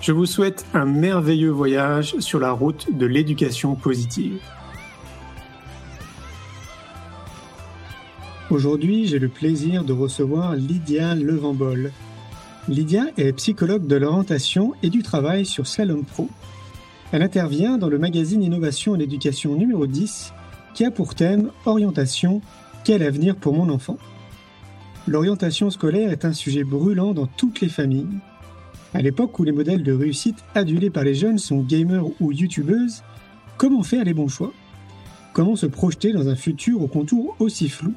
Je vous souhaite un merveilleux voyage sur la route de l'éducation positive. Aujourd'hui, j'ai le plaisir de recevoir Lydia Levambol. Lydia est psychologue de l'orientation et du travail sur Slalom Pro. Elle intervient dans le magazine Innovation et l'éducation numéro 10 qui a pour thème Orientation, quel avenir pour mon enfant? L'orientation scolaire est un sujet brûlant dans toutes les familles à l'époque où les modèles de réussite adulés par les jeunes sont gamers ou youtubeuses, comment faire les bons choix? Comment se projeter dans un futur au contour aussi flou?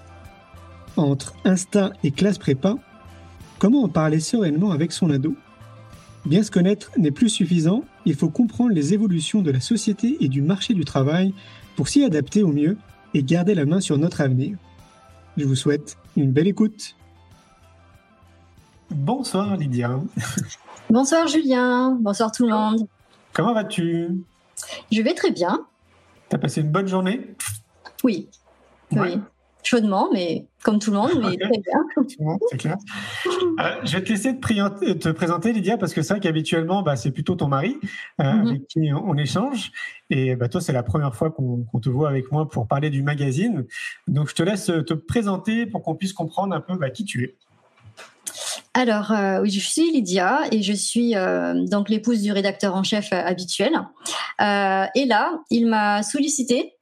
Entre Insta et classe prépa, comment en parler sereinement avec son ado? Bien se connaître n'est plus suffisant, il faut comprendre les évolutions de la société et du marché du travail pour s'y adapter au mieux et garder la main sur notre avenir. Je vous souhaite une belle écoute. Bonsoir Lydia. Bonsoir Julien, bonsoir tout le monde. Comment vas-tu? Je vais très bien. T'as passé une bonne journée? Oui. Oui. Chaudement, mais comme tout le monde, mais très bien. c'est clair. Euh, je vais te laisser te, présenter, Lydia, parce que c'est vrai qu'habituellement, bah, c'est plutôt ton mari euh, mhm. avec qui on échange. Et bah, toi, c'est la première fois qu'on te voit avec moi pour parler du magazine. Donc, je te laisse te présenter pour qu'on puisse comprendre un peu bah, qui tu es. Alors, euh, oui, je suis Lydia et je suis euh, donc l'épouse du rédacteur en chef euh, habituel. et là, il m'a sollicité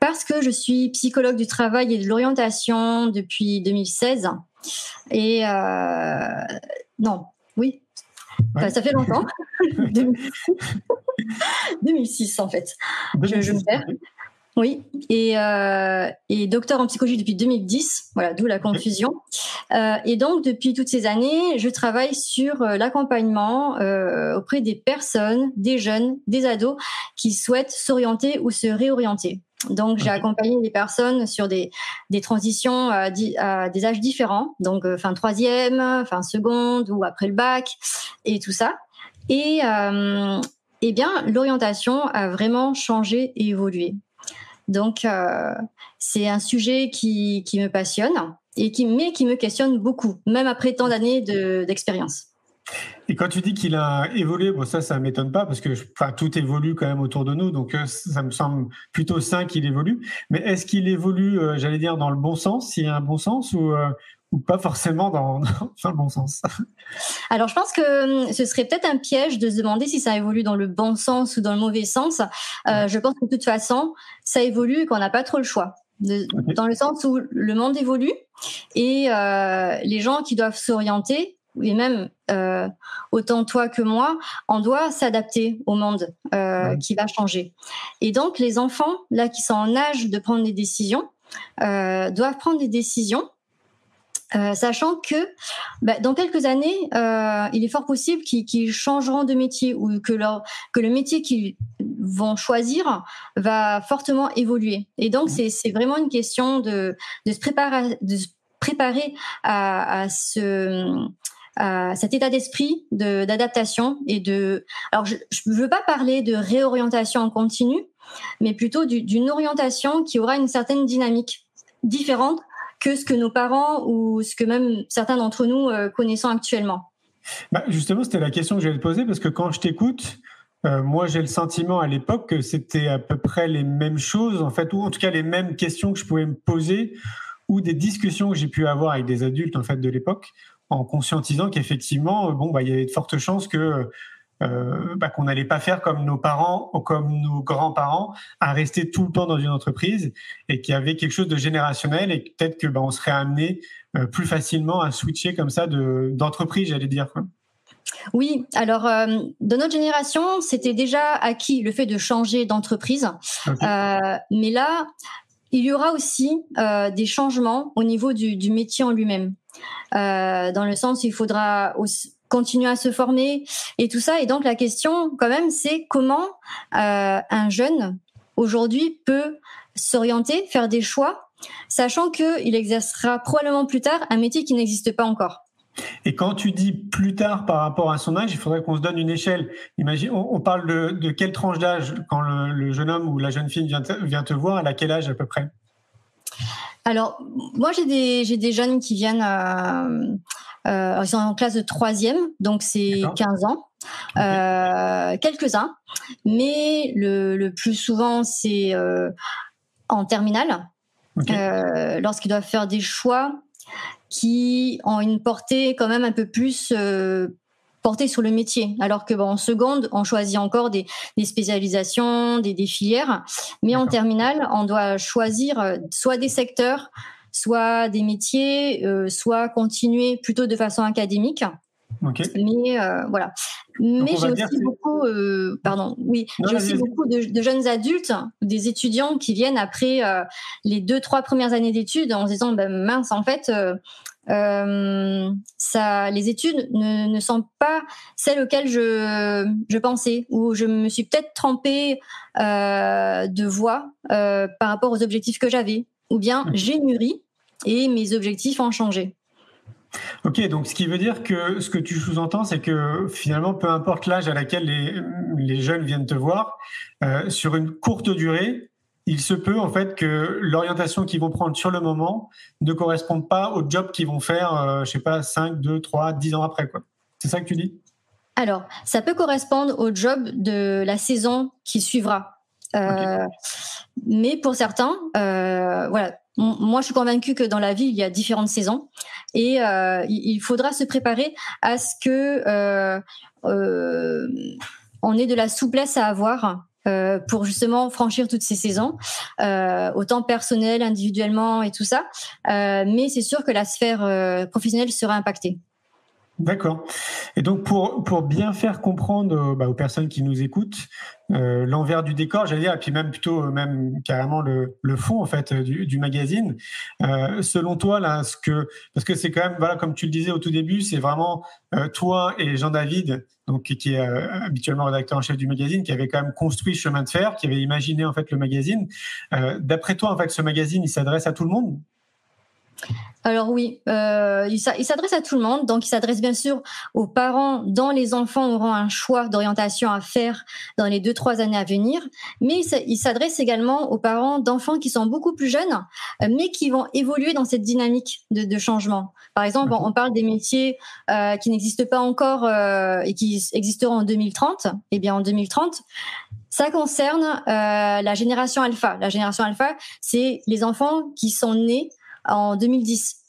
parce que je suis psychologue du travail et de l'orientation depuis 2016. Et non, oui, ça fait longtemps. 2006 en fait. Je, je me perds. Oui, et, euh, et, docteur en psychologie depuis 2010, voilà, d'où la confusion. Euh, et donc, depuis toutes ces années, je travaille sur euh, l'accompagnement euh, auprès des personnes, des jeunes, des ados qui souhaitent s'orienter ou se réorienter. Donc, j'ai accompagné les personnes sur des, des transitions à, à, des âges différents, donc fin troisième, fin seconde ou après le bac et tout ça. Et eh bien, l'orientation a vraiment changé et évolué. Donc, euh, c'est un sujet qui, me passionne, et qui, mais qui me questionne beaucoup, même après tant d'années d'expérience. et quand tu dis qu'il a évolué, bon ça, ça m'étonne pas parce que enfin, tout évolue quand même autour de nous, donc euh, ça me semble plutôt sain qu'il évolue. Mais est-ce qu'il évolue, euh, j'allais dire, dans le bon sens, s'il y a un bon sens, ou, ou pas forcément dans, dans, le bon sens Alors, je pense que hum, ce serait peut-être un piège de se demander si ça évolue dans le bon sens ou dans le mauvais sens. Euh, je pense que de toute façon, ça évolue et qu'on n'a pas trop le choix. Dans le sens où le monde évolue et euh, les gens qui doivent s'orienter, et même euh, autant toi que moi, on doit s'adapter au monde euh, qui va changer. Et donc, les enfants, là, qui sont en âge de prendre des décisions, euh, doivent prendre des décisions euh, sachant que bah, dans quelques années, euh, il est fort possible qu'ils changeront de métier ou que, leur, que le métier qu'ils vont choisir va fortement évoluer. Et donc, mmh. c'est vraiment une question de, de, se, préparer, de se préparer à, à ce à cet état d'esprit d'adaptation et de. Alors, je ne veux pas parler de réorientation en continu, mais plutôt d'une orientation qui aura une certaine dynamique différente que ce que nos parents ou ce que même certains d'entre nous euh, connaissons actuellement. Bah Justement, c'était la question que j'allais te poser parce que quand je t'écoute, euh, moi j'ai le sentiment à l'époque que c'était à peu près les mêmes choses, en fait, ou en tout cas les mêmes questions que je pouvais me poser ou des discussions que j'ai pu avoir avec des adultes en fait de l'époque, en conscientisant qu'effectivement, euh, bon, bah, il y avait de fortes chances que bah, qu'on n'allait pas faire comme nos parents ou comme nos grands-parents, à rester tout le temps dans une entreprise et qu'il y avait quelque chose de générationnel et peut-être que bah, on serait amené plus facilement à switcher comme ça de d'entreprise, j'allais dire. Quoi. Oui, alors de notre génération, c'était déjà acquis le fait de changer d'entreprise, mais là, il y aura aussi euh, des changements au niveau du, du métier en lui-même, euh, dans le sens où il faudra aussi continuer à se former et tout ça. Et donc la question, quand même, c'est comment euh, un jeune aujourd'hui peut s'orienter, faire des choix, sachant qu'il exercera probablement plus tard un métier qui n'existe pas encore. Et quand tu dis plus tard par rapport à son âge, il faudrait qu'on se donne une échelle. Imagine, on, parle de, de, quelle tranche d'âge quand le, jeune homme ou la jeune fille vient te, vient te voir, à quel âge à peu près? Alors, moi j'ai des, j'ai des jeunes qui viennent, euh, euh, ils sont en classe de troisième, donc c'est 15 ans. Euh, quelques-uns, mais le, le, plus souvent c'est euh, en terminale, lorsqu'ils doivent faire des choix qui ont une portée quand même un peu plus portée sur le métier. Alors que bon, en seconde, on choisit encore des, des spécialisations, des, des, filières, mais en terminale, on doit choisir soit des secteurs, soit des métiers, euh, soit continuer plutôt de façon académique. Mais euh, voilà. Mais j'ai aussi beaucoup, euh, pardon, oui, j'ai aussi beaucoup de, de, jeunes adultes, des étudiants qui viennent après euh, les deux trois premières années d'études en se disant ben, mince en fait. Euh, ça, les études ne, ne, sont pas celles auxquelles je, je pensais, ou je me suis peut-être trompée de voie par rapport aux objectifs que j'avais, ou bien j'ai mûri et mes objectifs ont changé. Ok, donc ce qui veut dire que ce que tu sous-entends, c'est que finalement, peu importe l'âge à laquelle les, les, jeunes viennent te voir, euh, sur une courte durée, il se peut en fait que l'orientation qu'ils vont prendre sur le moment ne corresponde pas au job qu'ils vont faire, euh, je sais pas, 5, 2, 3, 10 ans après. quoi. C'est ça que tu dis? Alors, ça peut correspondre au job de la saison qui suivra. Euh, Mais pour certains, euh, voilà, moi, je suis convaincue que dans la vie, il y a différentes saisons et euh, il faudra se préparer à ce que euh, euh, on ait de la souplesse à avoir pour justement franchir toutes ces saisons, autant personnel, individuellement et tout ça. Mais c'est sûr que la sphère professionnelle sera impactée. D'accord. Et donc pour pour bien faire comprendre bah, aux personnes qui nous écoutent euh, l'envers du décor, j'allais dire, et puis même plutôt même carrément le, le fond en fait du, du magazine. Euh, selon toi là, ce que parce que c'est quand même voilà comme tu le disais au tout début, c'est vraiment euh, toi et Jean David donc qui est euh, habituellement rédacteur en chef du magazine, qui avait quand même construit Chemin de fer, qui avait imaginé en fait le magazine. Euh, d'après toi en fait ce magazine il s'adresse à tout le monde? Alors oui, euh, il s'adresse à tout le monde, donc il s'adresse bien sûr aux parents dont les enfants auront un choix d'orientation à faire dans les deux trois années à venir, mais il s'adresse également aux parents d'enfants qui sont beaucoup plus jeunes, euh, mais qui vont évoluer dans cette dynamique de, de changement. Par exemple, on, parle des métiers euh, qui n'existent pas encore euh, et qui existeront en 2030. Eh bien, en 2030, ça concerne euh, la génération alpha. La génération alpha, c'est les enfants qui sont nés en 2010.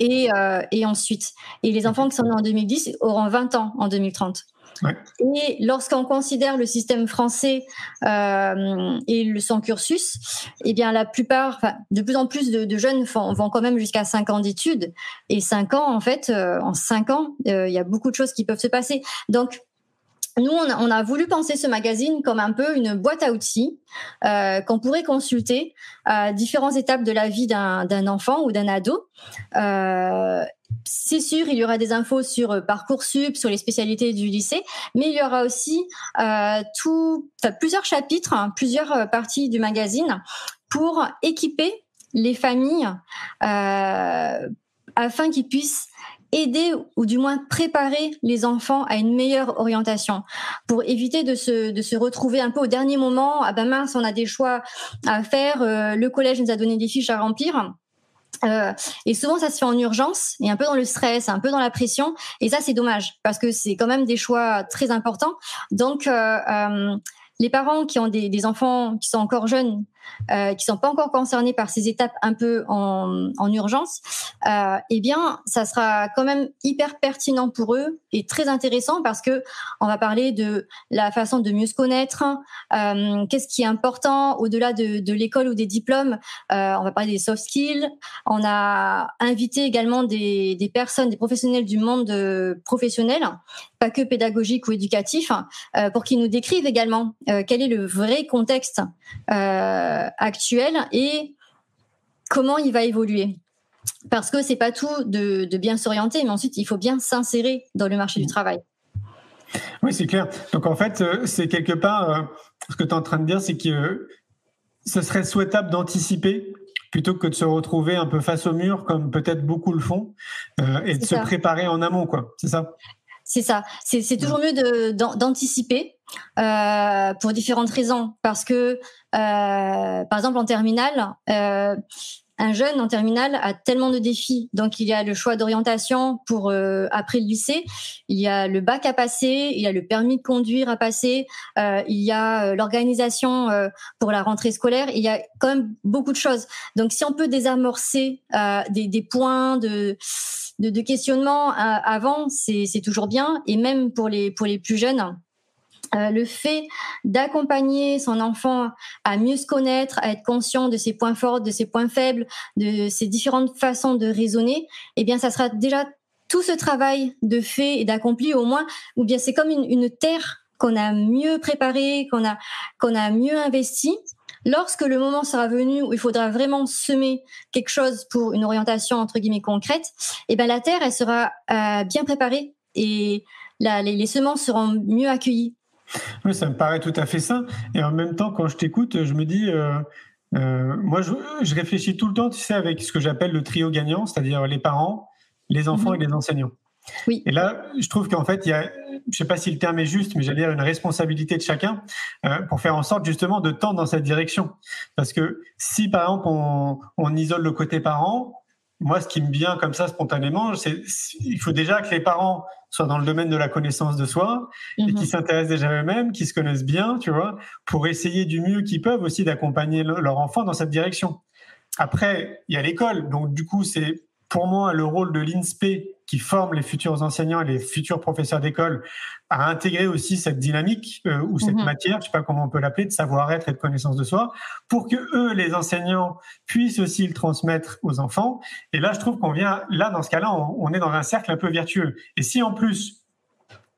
Et, euh, et ensuite, et les enfants qui sont nés en 2010 auront 20 ans en 2030. Ouais. Et lorsqu'on considère le système français euh, et le, son cursus, eh bien la plupart, de plus en plus de, de jeunes vont, vont, quand même jusqu'à 5 ans d'études. Et 5 ans, en fait, euh, en 5 ans, il y a beaucoup de choses qui peuvent se passer. Donc nous, on a, voulu penser ce magazine comme un peu une boîte à outils euh, qu'on pourrait consulter à différentes étapes de la vie d'un enfant ou d'un ado. Euh, c'est sûr, il y aura des infos sur euh, Parcoursup, sur les spécialités du lycée, mais il y aura aussi euh, plusieurs chapitres, hein, plusieurs euh, parties du magazine pour équiper les familles euh, afin qu'ils puissent aider ou du moins préparer les enfants à une meilleure orientation pour éviter de se, de se retrouver un peu au dernier moment. Ah ben mince, on a des choix à faire. Euh, le collège nous a donné des fiches à remplir. Euh, et souvent, ça se fait en urgence et un peu dans le stress, un peu dans la pression. Et ça, c'est dommage parce que c'est quand même des choix très importants. Donc, euh, les parents qui ont des, enfants qui sont encore jeunes euh, qui sont pas encore concernés par ces étapes un peu en, en urgence, euh, eh bien, ça sera quand même hyper pertinent pour eux et très intéressant parce que on va parler de la façon de mieux se connaître, euh, qu'est-ce qui est important au-delà de, l'école ou des diplômes. Euh, on va parler des soft skills. On a invité également des, personnes, des professionnels du monde professionnel, pas que pédagogique ou éducatif, pour qu'ils nous décrivent également quel est le vrai contexte actuel et comment il va évoluer. Parce que c'est pas tout de, de bien s'orienter, mais ensuite il faut bien s'insérer dans le marché du travail. Oui, c'est clair. Donc en fait, euh, c'est quelque part, euh, ce que tu es en train de dire, c'est que euh, ce serait souhaitable d'anticiper plutôt que de se retrouver un peu face au mur, comme peut-être beaucoup le font, euh, et de se préparer en amont, quoi. C'est ça? C'est ça. C'est toujours mieux de- d'an- d'anticiper euh, pour différentes raisons. Parce que, euh, par exemple, en terminale, euh, un jeune en terminale a tellement de défis. Donc, il y a le choix d'orientation pour euh, après le lycée. Il y a le bac à passer. Il y a le permis de conduire à passer. euh, il y a euh, l'organisation euh, pour la rentrée scolaire. Il y a quand même beaucoup de choses. Donc, si on peut désamorcer euh, des, des points de de, de questionnement euh, avant, c'est toujours bien. Et même pour les pour les plus jeunes, euh, le fait d'accompagner son enfant à mieux se connaître, à être conscient de ses points forts, de ses points faibles, de ses différentes façons de raisonner, eh bien, ça sera déjà tout ce travail de fait et d'accompli au moins, ou bien c'est comme une, une terre qu'on a mieux préparée, qu'on a qu'on a mieux investi. Lorsque le moment sera venu où il faudra vraiment semer quelque chose pour une orientation entre guillemets concrète, eh ben la terre elle sera euh, bien préparée et la, les, les semences seront mieux accueillies. Oui, ça me paraît tout à fait ça. Et en même temps, quand je t'écoute, je me dis, euh, euh, moi, je, je réfléchis tout le temps, tu sais, avec ce que j'appelle le trio gagnant, c'est-à-dire les parents, les enfants Mhm. et les enseignants. Oui. Et là, je trouve qu'en fait, il y a, je sais pas si le terme est juste, mais j'allais dire une responsabilité de chacun euh, pour faire en sorte justement de tendre dans cette direction. Parce que si par exemple on, on isole le côté parent, moi, ce qui me vient comme ça spontanément, c'est il faut déjà que les parents soient dans le domaine de la connaissance de soi, et Mhm. qui s'intéressent déjà à eux-mêmes, qui se connaissent bien, tu vois, pour essayer du mieux qu'ils peuvent aussi d'accompagner le- leur enfant dans cette direction. Après, il y a l'école, donc du coup, c'est pour moi le rôle de l'INSPE qui forme les futurs enseignants et les futurs professeurs d'école à intégrer aussi cette dynamique euh, ou cette Mhm. matière, je sais pas comment on peut l'appeler, de savoir-être et de connaissance de soi, pour que eux, les enseignants, puissent aussi le transmettre aux enfants. Et là, je trouve qu'on vient, là, dans ce cas-là, on, on est dans un cercle un peu vertueux. Et si en plus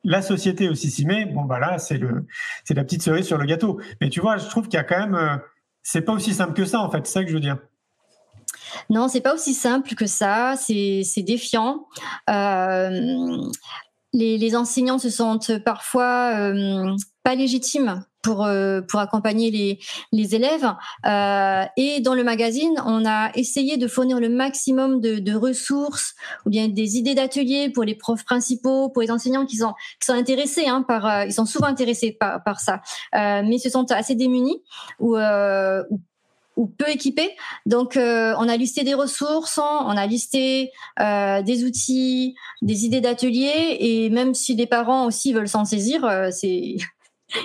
la société aussi s'y met, bon bah là, c'est le, c'est la petite cerise sur le gâteau. Mais tu vois, je trouve qu'il y a quand même, euh, c'est pas aussi simple que ça en fait. C'est ça que je veux dire. Non, c'est pas aussi simple que ça. C'est défiant. Euh, les, les enseignants se sentent parfois euh, pas légitimes pour euh, pour accompagner les les élèves. Euh, et dans le magazine, on a essayé de fournir le maximum de, de ressources ou bien des idées d'ateliers pour les profs principaux, pour les enseignants qui sont qui sont intéressés hein, par euh, ils sont souvent intéressés par par ça, euh, mais se sont assez démunis ou ou ou peu équipés. Donc, euh, on a listé des ressources, hein, on a listé euh, des outils, des idées d'ateliers, et même si les parents aussi veulent s'en saisir, euh, c'est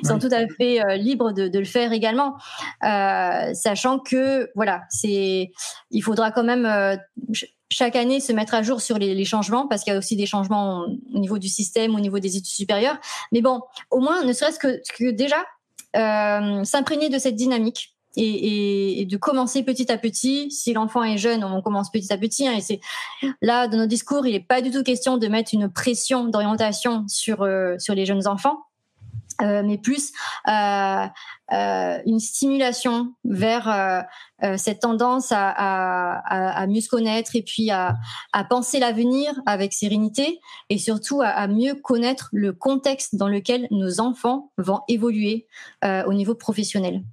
ils sont tout à fait euh, libres de, de le faire également, euh, sachant que voilà, c'est il faudra quand même euh, ch- chaque année se mettre à jour sur les, les changements parce qu'il y a aussi des changements au niveau du système, au niveau des études supérieures. Mais bon, au moins, ne serait-ce que, que déjà euh, s'imprégner de cette dynamique et, de commencer petit à petit. Si l'enfant est jeune, on commence petit à petit. hein, et c'est là dans nos discours, il n'est pas du tout question de mettre une pression d'orientation sur euh, sur les jeunes enfants. Euh, mais plus euh, une stimulation vers cette tendance à, mieux se connaître et puis à, penser l'avenir avec sérénité et surtout à, mieux connaître le contexte dans lequel nos enfants vont évoluer au niveau professionnel.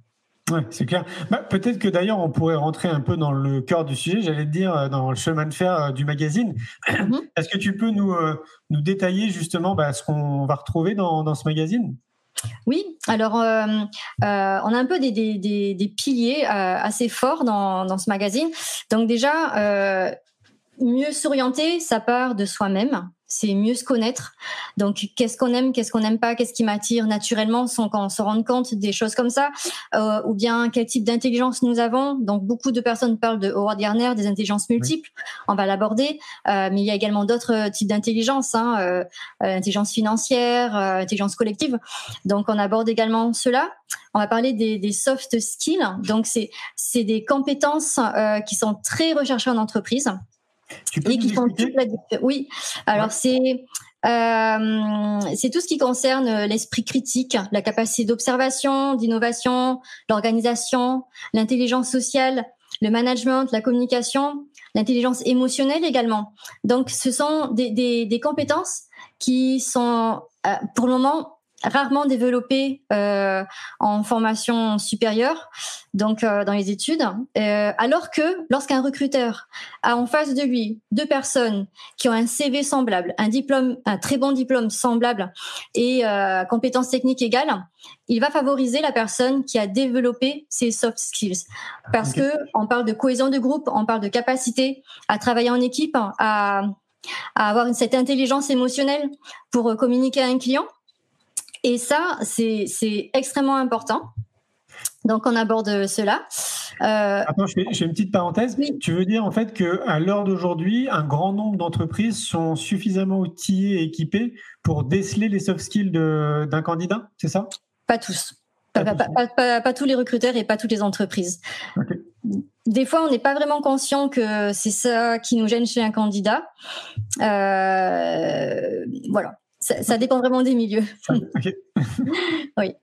Ouais, c'est clair. Bah, Peut-être que d'ailleurs on pourrait rentrer un peu dans le cœur du sujet, j'allais te dire, euh, dans le chemin de fer euh, du magazine. Mhm. Est-ce que tu peux nous, euh, nous détailler justement bah, ce qu'on va retrouver dans, dans ce magazine? Oui, alors euh, euh, on a un peu des, des, des, des piliers assez forts dans, dans ce magazine. Donc déjà, mieux s'orienter, ça part de soi-même. C'est mieux se connaître. Donc, qu'est-ce qu'on aime, qu'est-ce qu'on n'aime pas, qu'est-ce qui m'attire naturellement sans qu'on se rende compte des choses comme ça, euh, ou bien quel type d'intelligence nous avons. Donc, beaucoup de personnes parlent de Howard Gardner, des intelligences multiples. On va l'aborder, euh, mais il y a également d'autres types d'intelligence, hein, euh, intelligence financière, intelligence collective. Donc, on aborde également cela. On va parler des, des soft skills. Donc, c'est c'est des compétences qui sont très recherchées en entreprise. Tu peux Oui, alors c'est euh, c'est tout ce qui concerne l'esprit critique, la capacité d'observation, d'innovation, l'organisation, l'intelligence sociale, le management, la communication, l'intelligence émotionnelle également. Donc, ce sont des, des, des compétences qui sont, euh, pour le moment, rarement développé euh, en formation supérieure, donc euh, dans les études, euh, alors que lorsqu'un recruteur a en face de lui deux personnes qui ont un CV semblable, un diplôme, un très bon diplôme semblable et compétences techniques égales, il va favoriser la personne qui a développé ses soft skills, parce que on parle de cohésion de groupe, on parle de capacité à travailler en équipe, à à avoir cette intelligence émotionnelle pour communiquer à un client. Et ça, c'est extrêmement important. Donc, on aborde cela. Euh, Attends, je fais, une petite parenthèse. Tu veux dire en fait qu'à l'heure d'aujourd'hui, un grand nombre d'entreprises sont suffisamment outillées et équipées pour déceler les soft skills d'un candidat, c'est ça? Pas tous. Pas, tous les recruteurs et pas toutes les entreprises. Des fois, on n'est pas vraiment conscient que c'est ça qui nous gêne chez un candidat. Euh, voilà. Ça, dépend vraiment des milieux. oui.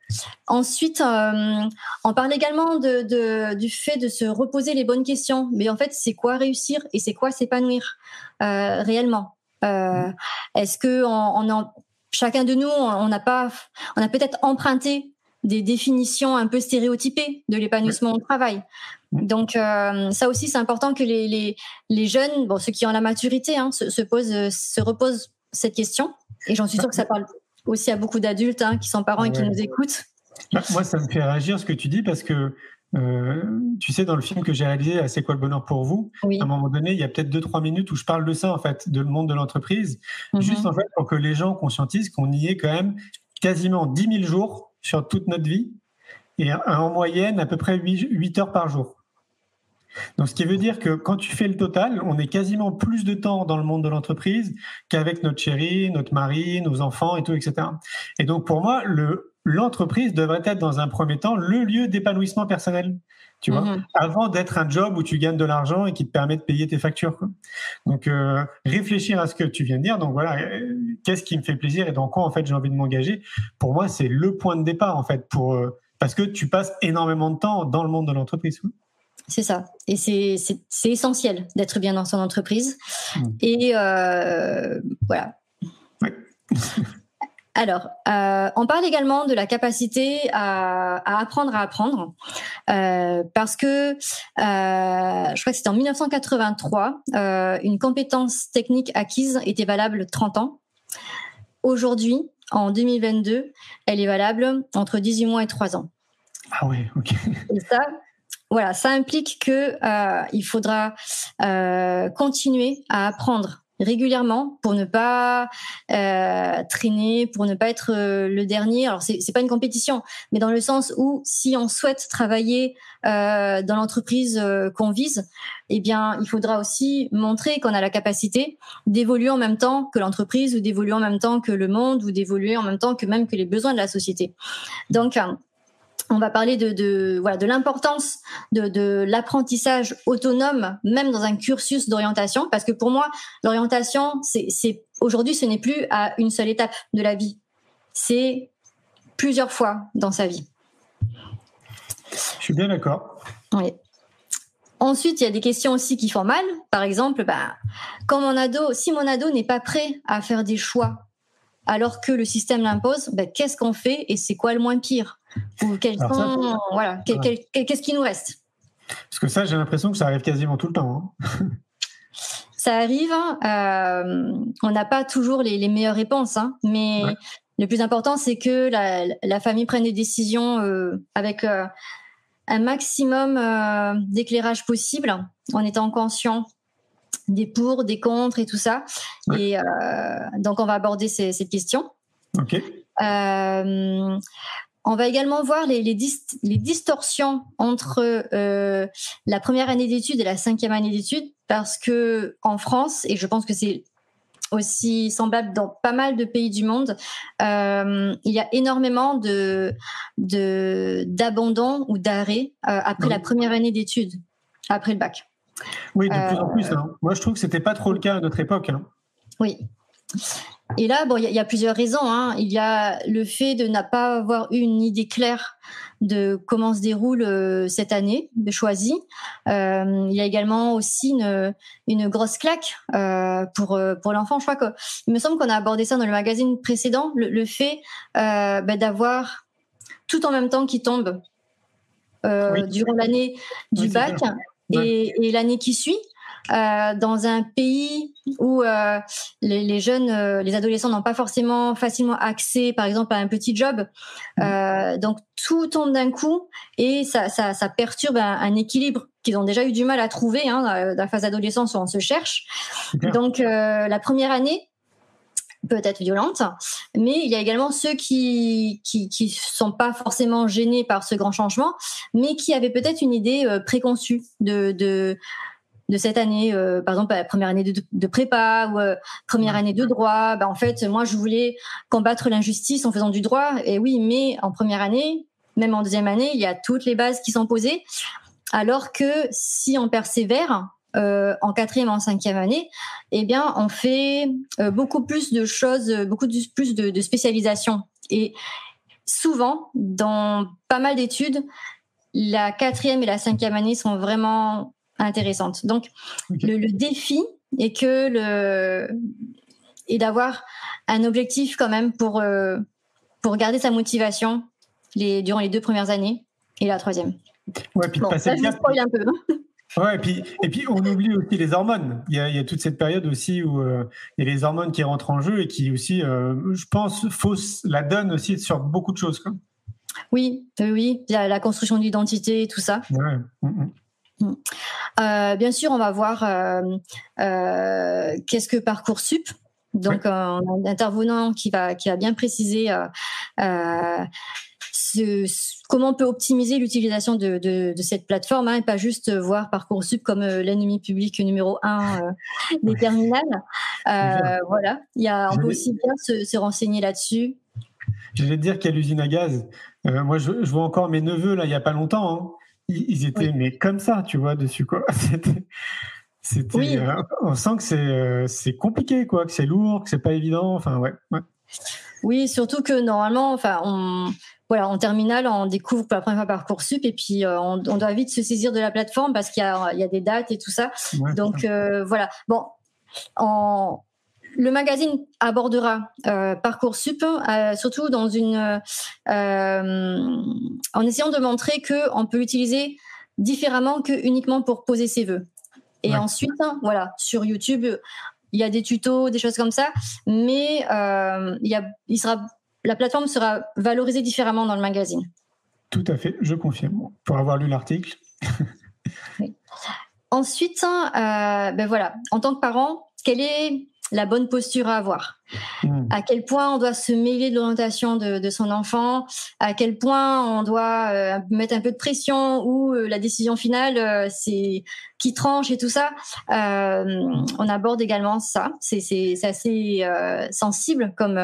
Ensuite, euh, on parle également de, du fait de se reposer les bonnes questions. Mais en fait, c'est quoi réussir et c'est quoi s'épanouir euh, réellement? Euh, Est-ce que on, chacun de nous, on n'a pas, on a peut-être emprunté des définitions un peu stéréotypées de l'épanouissement au travail? Donc ça aussi, c'est important que les, les, jeunes, bon, ceux qui ont la maturité, hein, se, se, posent, se reposent cette question et j'en suis sûre que ça parle aussi à beaucoup d'adultes hein, qui sont parents et qui nous écoutent. Bah, moi, ça me fait réagir ce que tu dis parce que euh, tu sais, dans le film que j'ai réalisé, C'est quoi le bonheur pour vous? À un moment donné, il y a peut-être deux trois minutes où je parle de ça en fait, de le monde de l'entreprise, mhm. juste en fait pour que les gens conscientisent qu'on y est quand même quasiment 10 000 jours sur toute notre vie et en moyenne à peu près 8, 8 heures par jour. Donc, ce qui veut dire que quand tu fais le total, on est quasiment plus de temps dans le monde de l'entreprise qu'avec notre chérie, notre mari, nos enfants et tout, etc. Et donc, pour moi, le, l'entreprise devrait être dans un premier temps le lieu d'épanouissement personnel, tu vois, mhm. avant d'être un job où tu gagnes de l'argent et qui te permet de payer tes factures. Donc, euh, réfléchir à ce que tu viens de dire. Donc voilà, euh, qu'est-ce qui me fait plaisir et dans quoi en fait j'ai envie de m'engager. Pour moi, c'est le point de départ en fait pour euh, parce que tu passes énormément de temps dans le monde de l'entreprise. C'est ça. Et c'est essentiel d'être bien dans son entreprise. Mmh. Et euh, voilà. Alors, euh, on parle également de la capacité à, apprendre à apprendre, euh, parce que je crois que c'était en 1983, une compétence technique acquise était valable 30 ans. Aujourd'hui, en 2022, elle est valable entre 18 mois et 3 ans. Ah oui, ok. Et ça, voilà, ça implique que euh, il faudra euh, continuer à apprendre régulièrement pour ne pas euh, traîner, pour ne pas être le dernier. Alors c'est pas une compétition, mais dans le sens où si on souhaite travailler dans l'entreprise qu'on vise, eh bien il faudra aussi montrer qu'on a la capacité d'évoluer en même temps que l'entreprise ou d'évoluer en même temps que le monde ou d'évoluer en même temps que même que les besoins de la société. Donc on va parler de, de voilà de l'importance de, de l'apprentissage autonome même dans un cursus d'orientation parce que pour moi l'orientation c'est aujourd'hui ce n'est plus à une seule étape de la vie. C'est plusieurs fois dans sa vie. Je suis bien d'accord. Oui. Ensuite, il y a des questions aussi qui font mal. Par exemple, bah, quand mon ado, si mon ado n'est pas prêt à faire des choix alors que le système l'impose, bah, qu'est-ce qu'on fait et c'est quoi le moins pire? Ou voilà, qu'est-ce qui nous reste? Parce que ça, j'ai l'impression que ça arrive quasiment tout le temps. Hein. ça arrive. Euh, on n'a pas toujours les, meilleures réponses, hein, mais le plus important, c'est que la, famille prenne des décisions euh, avec euh, un maximum d'éclairage possible, en étant conscient des pour, des contre et tout ça. Et donc, on va aborder ces, cette question. Ok. Euh, on va également voir les, les, les distorsions entre euh, la première année d'études et la cinquième année d'études, parce que en France, et je pense que c'est aussi semblable dans pas mal de pays du monde, euh, il y a énormément de d'abandon ou d'arrêt euh, après la première année d'études, après le bac. Oui, de plus en plus. Hein. Moi, je trouve que c'était pas trop le cas à notre époque. Hein. Oui. Et là, bon, il y, a plusieurs raisons. Hein. Il y a le fait de n'a pas avoir eu une idée claire de comment se déroule euh, cette année de choisi. Euh, il y a également aussi une, une grosse claque euh, pour pour l'enfant. Je crois que il me semble qu'on a abordé ça dans le magazine précédent, le, fait ben, d'avoir tout en même temps qui tombe durant l'année du bac et, et l'année qui suit. Euh, dans un pays où euh, les, les, jeunes, euh, les adolescents n'ont pas forcément facilement accès, par exemple, à un petit job. Mmh. Euh, donc tout tombe d'un coup et ça, ça, ça perturbe un, un équilibre qu'ils ont déjà eu du mal à trouver hein, dans la phase d'adolescence où on se cherche. Donc la première année, peut être violente, mais il y a également ceux qui qui qui sont pas forcément gênés par ce grand changement, mais qui avaient peut-être une idée préconçue de de de cette année, euh, par exemple la première année de, prépa ou euh, première année de droit, bah, en fait moi je voulais combattre l'injustice en faisant du droit. Et oui, mais en première année, même en deuxième année, il y a toutes les bases qui sont posées. Alors que si on persévère, euh, en quatrième, en cinquième année, eh bien, on fait beaucoup plus de choses, beaucoup plus de, de spécialisation. Et souvent, dans pas mal d'études, la quatrième et la cinquième année sont vraiment intéressante. Donc, le, défi est que le et d'avoir un objectif quand même pour euh, pour garder sa motivation les durant les deux premières années et la troisième. Ouais, puis passer un peu. Hein. Ouais, et puis, et puis on oublie aussi les hormones. Il y a, il y a toute cette période aussi où euh, il y a les hormones qui rentrent en jeu et qui aussi, euh, je pense, fausse la donne aussi sur beaucoup de choses. Quoi. Oui, oui, il y a la construction de l'identité, tout ça. Ouais. Mm. Mm. Euh, bien sûr, on va voir euh, euh, qu'est-ce que parcoursup. Donc, un intervenant qui va qui va bien préciser ce, comment on peut optimiser l'utilisation de, de, de, cette plateforme hein, et pas juste voir Parcoursup comme l'ennemi public numéro un des terminales. voilà, il y a, on peut aussi bien se, se renseigner là-dessus. J'allais te dire qu'il y a l'usine à gaz. moi, je, je, vois encore mes neveux là, il y a pas longtemps. Hein ils étaient mais comme ça, tu vois, dessus quoi. C'était, euh, on sent que c'est euh, c'est compliqué quoi, que c'est lourd, que c'est pas évident. Enfin ouais, Oui, surtout que normalement, enfin, on, voilà, en terminale, on découvre pour la première fois Parcoursup et puis euh, on, doit vite se saisir de la plateforme parce qu'il y a, il y a des dates et tout ça. Donc voilà. Bon, en, le magazine abordera euh, Parcoursup, euh, surtout dans une, euh, en essayant de montrer que on peut l'utiliser différemment que uniquement pour poser ses vœux. Et ensuite, voilà, sur YouTube, il y a des tutos, des choses comme ça, mais il, y a, il sera, la plateforme sera valorisée différemment dans le magazine. Tout à fait, je confirme. Pour avoir lu l'article. Ensuite, euh, ben voilà, en tant que parent, quel est la bonne posture à avoir. Hmm. À quel point on doit se mêler de l'orientation de, son enfant, à quel point on doit euh, mettre un peu de pression ou euh, la décision finale, euh, c'est qui tranche et tout ça. on aborde également ça. C'est assez sensible comme,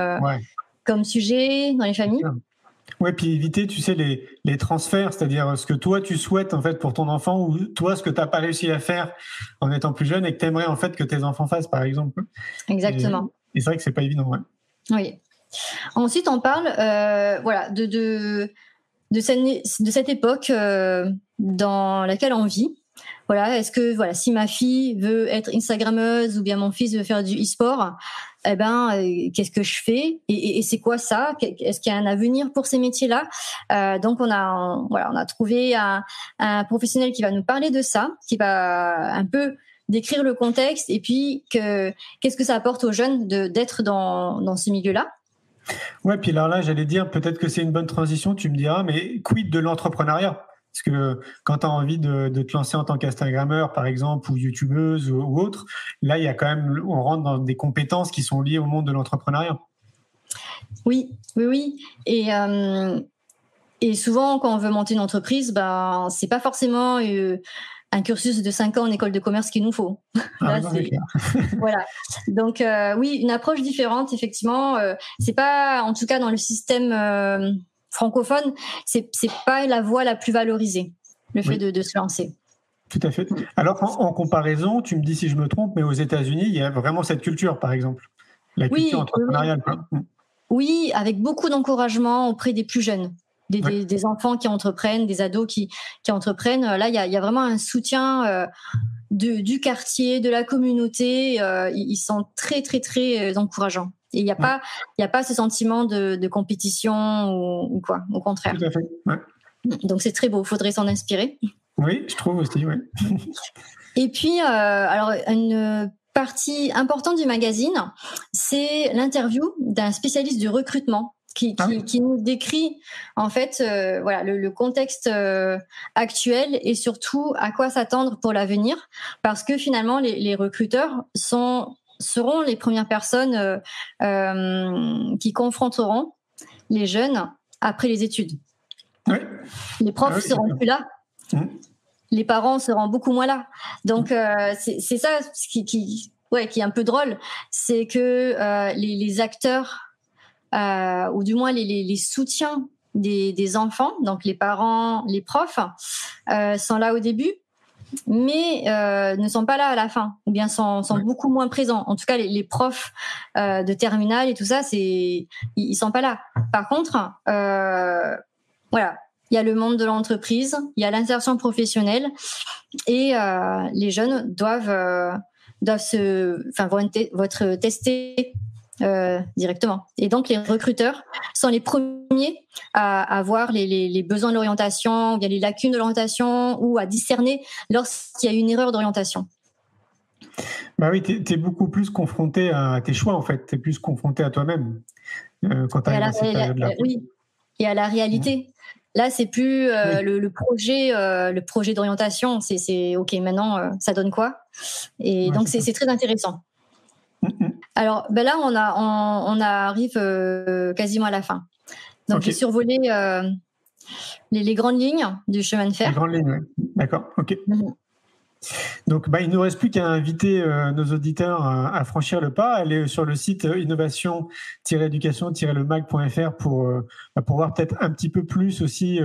comme sujet dans les familles. Ouais, puis éviter, tu sais, les, les transferts, c'est-à-dire ce que toi tu souhaites en fait pour ton enfant ou toi ce que tu n'as pas réussi à faire en étant plus jeune et que tu aimerais en fait que tes enfants fassent, par exemple. Exactement. Et, c'est vrai que c'est pas évident, ouais. Oui. Ensuite, on parle, euh, voilà, de, de, de, cette, de cette époque euh, dans laquelle on vit. Voilà, est-ce que voilà, si ma fille veut être Instagrammeuse ou bien mon fils veut faire du e-sport, eh ben, euh, qu'est-ce que je fais et, c'est quoi ça? Est-ce qu'il y a un avenir pour ces métiers-là? Euh, Donc, on a, voilà, on a trouvé un, professionnel qui va nous parler de ça, qui va un peu décrire le contexte et puis que qu'est-ce que ça apporte aux jeunes d'être dans, dans ce milieu-là. Ouais, puis là, j'allais dire peut-être que c'est une bonne transition, tu me diras, mais quid de l'entrepreneuriat? Parce que quand tu as envie de, te lancer en tant qu'Instagrammeur, par exemple, ou YouTubeuse ou, autre, là, il y a quand même, on rentre dans des compétences qui sont liées au monde de l'entrepreneuriat. Oui, oui, oui. Et, euh, et souvent, quand on veut monter une entreprise, ben, c'est pas forcément euh, un cursus de 5 ans en école de commerce qu'il nous faut. Ah, voilà. Donc euh, oui, une approche différente, effectivement. Euh, c'est pas, en tout cas dans le système francophone, c'est c'est pas la voie la plus valorisée, le fait de, de, se lancer. Tout à fait. Alors en, comparaison, tu me dis si je me trompe, mais aux États-Unis, il y a vraiment cette culture, par exemple, la culture entrepreneuriale. Oui, oui, avec beaucoup d'encouragement auprès des plus jeunes des, enfants qui entreprennent, des ados qui, qui entreprennent. Là, il y a, vraiment un soutien euh, du quartier, de la communauté. Euh, ils sont très, très, très euh, encourageants. Il n'y a, pas, il a pas ce sentiment de, compétition ou, quoi, au contraire. Tout à fait. Donc c'est très beau, il faudrait s'en inspirer. Oui, je trouve aussi, oui. Et puis, alors, une partie importante du magazine, c'est l'interview d'un spécialiste du recrutement ah qui, nous décrit en fait euh, voilà le, contexte euh, actuel et surtout à quoi s'attendre pour l'avenir parce que finalement les, recruteurs sont seront les premières personnes euh, qui confronteront les jeunes après les études. Les profs ne ah seront plus là. Mmh. Les parents seront beaucoup moins là. Donc c'est ça ce qui, qui, ouais, qui est un peu drôle, c'est que les, les acteurs euh, ou du moins les, les, les soutiens des, des, enfants, donc les parents, les profs, euh, sont là au début, mais euh, ne sont pas là à la fin, ou bien sont, sont beaucoup moins présents. En tout cas, les, les profs euh, de terminale et tout ça, c'est ils, ils sont pas là. Par contre, euh, voilà, il y a le monde de l'entreprise, il y a l'insertion professionnelle, et euh, les jeunes doivent doivent se, enfin, vont être testés euh, directement. Et donc, les recruteurs sont les premiers à, à voir les, les, les, besoins de l'orientation, bien les lacunes de l'orientation ou à discerner lorsqu'il y a une erreur d'orientation. Bah oui, tu es, beaucoup plus confronté à tes choix, en fait. Tu es plus confronté à toi-même euh, quand tu à, cette période-là. Oui, et à la réalité. Là, c'est plus euh, le, le, projet, euh, le projet d'orientation. C'est OK, maintenant, euh, ça donne quoi? Et donc, c'est très intéressant. Alors ben là, on, a, on, arrive euh, quasiment à la fin. Donc j'ai survolé euh, les, grandes lignes du chemin de fer. Les grandes lignes, D'accord, ok. Mhm. Donc, bah, il ne nous reste plus qu'à inviter euh, nos auditeurs à, franchir le pas, aller sur le site innovation-éducation-le-mag.fr pour, bah, pour voir peut-être un petit peu plus aussi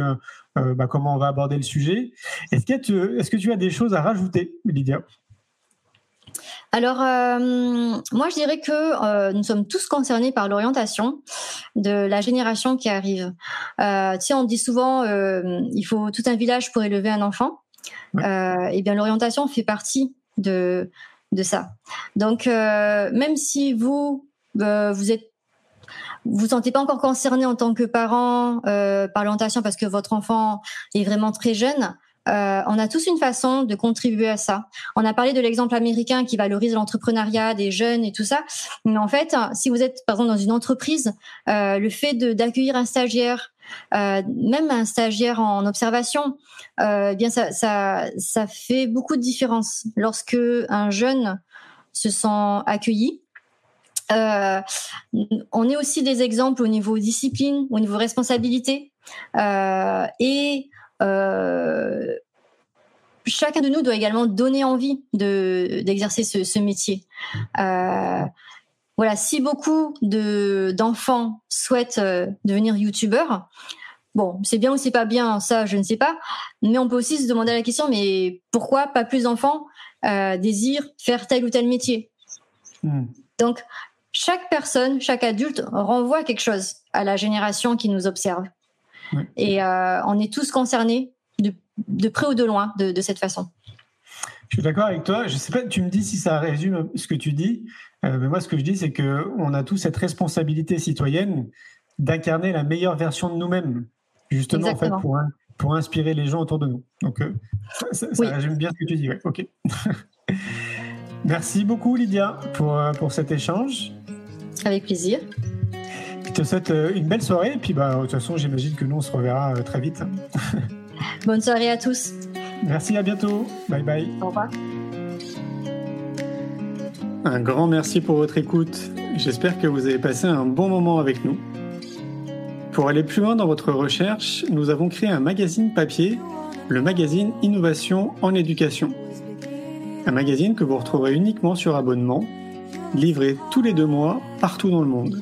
bah, comment on va aborder le sujet. Est-ce que, est-ce que tu as des choses à rajouter, Lydia? Alors, euh, moi, je dirais que euh, nous sommes tous concernés par l'orientation de la génération qui arrive. Euh, tu sais, on dit souvent, euh, il faut tout un village pour élever un enfant. Euh, et bien, l'orientation fait partie de de ça. Donc, même si vous vous êtes vous sentez pas encore concerné en tant que parent par l'orientation parce que votre enfant est vraiment très jeune, euh, on a tous une façon de contribuer à ça. On a parlé de l'exemple américain qui valorise l'entrepreneuriat des jeunes et tout ça. Mais en fait, si vous êtes par exemple dans une entreprise, euh, le fait d'accueillir un stagiaire, euh, même un stagiaire en observation, eh bien ça, ça, ça fait beaucoup de différence lorsque un jeune se sent accueilli. on est aussi des exemples au niveau discipline, au niveau responsabilité. et euh, chacun de nous doit également donner envie de d'exercer ce, ce, métier. Euh, voilà, si beaucoup de d'enfants souhaitent euh, devenir youtubeurs, bon, c'est bien ou c'est pas bien, ça je ne sais pas, mais on peut aussi se demander la question, mais pourquoi pas plus d'enfants euh, désirent faire tel ou tel métier? Hmm. Donc chaque personne, chaque adulte renvoie quelque chose à la génération qui nous observe. Et euh, on est tous concernés de, près ou de loin de, cette façon. Je suis d'accord avec toi. Je sais pas, tu me dis si ça résume ce que tu dis. Euh, mais moi, ce que je dis, c'est que on a tous cette responsabilité citoyenne d'incarner la meilleure version de nous-mêmes, justement en fait, pour, pour inspirer les gens autour de nous. Donc, euh, ça, résume bien ce que tu dis. Ok. Merci beaucoup, Lydia, pour, pour cet échange. Avec plaisir. Je te souhaite euh, une belle soirée. Et puis, bah, de toute façon, j'imagine que nous, on se reverra euh, très vite. Bonne soirée à tous. Merci, à bientôt. Bye bye. Au revoir. Un grand merci pour votre écoute. J'espère que vous avez passé un bon moment avec nous. Pour aller plus loin dans votre recherche, nous avons créé un magazine papier, le magazine Innovation en éducation. Un magazine que vous retrouverez uniquement sur abonnement, livré tous les deux mois partout dans le monde.